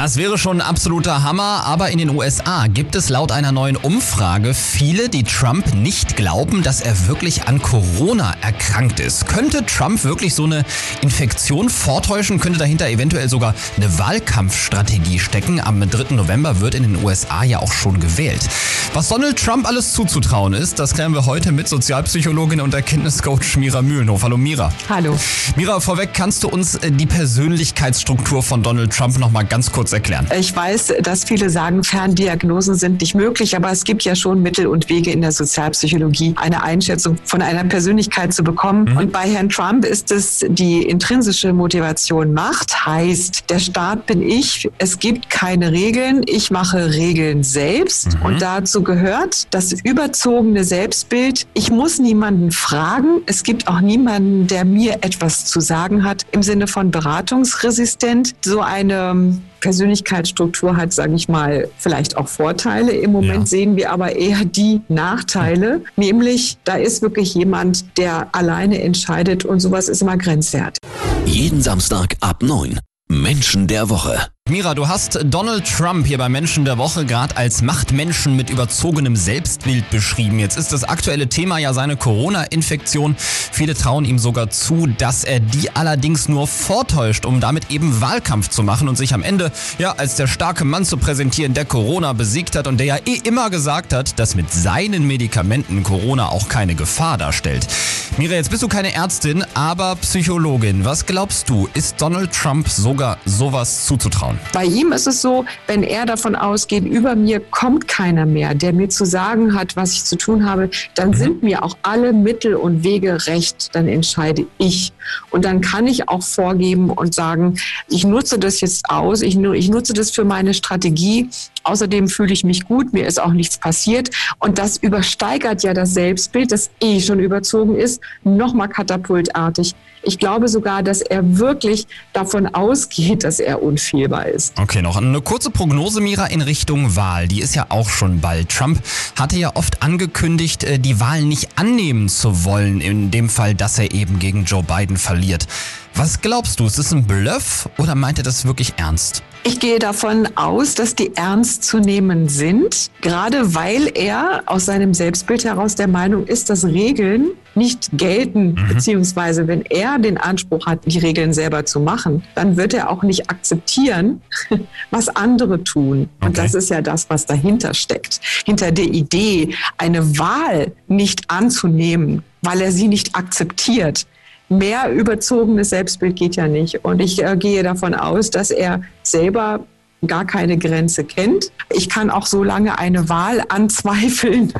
Das wäre schon ein absoluter Hammer, aber in den USA gibt es laut einer neuen Umfrage viele, die Trump nicht glauben, dass er wirklich an Corona erkrankt ist. Könnte Trump wirklich so eine Infektion vortäuschen? Könnte dahinter eventuell sogar eine Wahlkampfstrategie stecken? Am 3. November wird in den USA ja auch schon gewählt. Was Donald Trump alles zuzutrauen ist, das klären wir heute mit Sozialpsychologin und Erkenntniscoach Mira Mühlenhof. Hallo Mira. Hallo. Mira, vorweg kannst du uns äh, die Persönlichkeitsstruktur von Donald Trump noch mal ganz kurz erklären? Ich weiß, dass viele sagen, Ferndiagnosen sind nicht möglich, aber es gibt ja schon Mittel und Wege in der Sozialpsychologie, eine Einschätzung von einer Persönlichkeit zu bekommen. Mhm. Und bei Herrn Trump ist es die intrinsische Motivation Macht, heißt, der Staat bin ich, es gibt keine Regeln, ich mache Regeln selbst. Mhm. Und dazu gehört das überzogene Selbstbild, ich muss niemanden fragen, es gibt auch niemanden, der mir etwas zu sagen hat, im Sinne von beratungsresistent. So eine Persönlichkeitsstruktur hat, sage ich mal, vielleicht auch Vorteile. Im Moment ja. sehen wir aber eher die Nachteile, nämlich da ist wirklich jemand, der alleine entscheidet und sowas ist immer grenzwert. Jeden Samstag ab 9. Menschen der Woche. Mira, du hast Donald Trump hier bei Menschen der Woche gerade als Machtmenschen mit überzogenem Selbstbild beschrieben. Jetzt ist das aktuelle Thema ja seine Corona-Infektion. Viele trauen ihm sogar zu, dass er die allerdings nur vortäuscht, um damit eben Wahlkampf zu machen und sich am Ende ja als der starke Mann zu präsentieren, der Corona besiegt hat und der ja eh immer gesagt hat, dass mit seinen Medikamenten Corona auch keine Gefahr darstellt. Mira, jetzt bist du keine Ärztin, aber Psychologin. Was glaubst du, ist Donald Trump sogar sowas zuzutrauen? Bei ihm ist es so, wenn er davon ausgeht, über mir kommt keiner mehr, der mir zu sagen hat, was ich zu tun habe, dann mhm. sind mir auch alle Mittel und Wege recht, dann entscheide ich. Und dann kann ich auch vorgeben und sagen, ich nutze das jetzt aus, ich, ich nutze das für meine Strategie. Außerdem fühle ich mich gut, mir ist auch nichts passiert. Und das übersteigert ja das Selbstbild, das eh schon überzogen ist, nochmal katapultartig. Ich glaube sogar, dass er wirklich davon ausgeht, dass er unfehlbar ist. Okay, noch eine kurze Prognose, Mira, in Richtung Wahl. Die ist ja auch schon bald. Trump hatte ja oft angekündigt, äh, die Wahl nicht annehmen zu wollen, in dem Fall, dass er eben gegen Joe Biden verliert. Was glaubst du, ist es ein Bluff oder meint er das wirklich ernst? Ich gehe davon aus, dass die ernst zu nehmen sind, gerade weil er aus seinem Selbstbild heraus der Meinung ist, dass Regeln nicht gelten, mhm. beziehungsweise wenn er den Anspruch hat, die Regeln selber zu machen, dann wird er auch nicht akzeptieren, was andere tun. Okay. Und das ist ja das, was dahinter steckt. Hinter der Idee, eine Wahl nicht anzunehmen, weil er sie nicht akzeptiert, mehr überzogenes Selbstbild geht ja nicht. Und ich äh, gehe davon aus, dass er selber gar keine Grenze kennt. Ich kann auch so lange eine Wahl anzweifeln,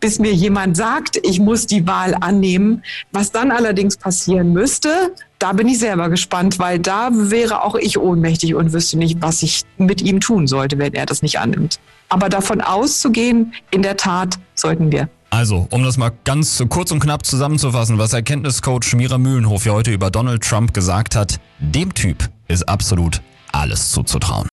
bis mir jemand sagt, ich muss die Wahl annehmen. Was dann allerdings passieren müsste, da bin ich selber gespannt, weil da wäre auch ich ohnmächtig und wüsste nicht, was ich mit ihm tun sollte, wenn er das nicht annimmt. Aber davon auszugehen, in der Tat sollten wir. Also, um das mal ganz kurz und knapp zusammenzufassen, was Erkenntniscoach Mira Mühlenhof hier heute über Donald Trump gesagt hat, dem Typ ist absolut alles zuzutrauen.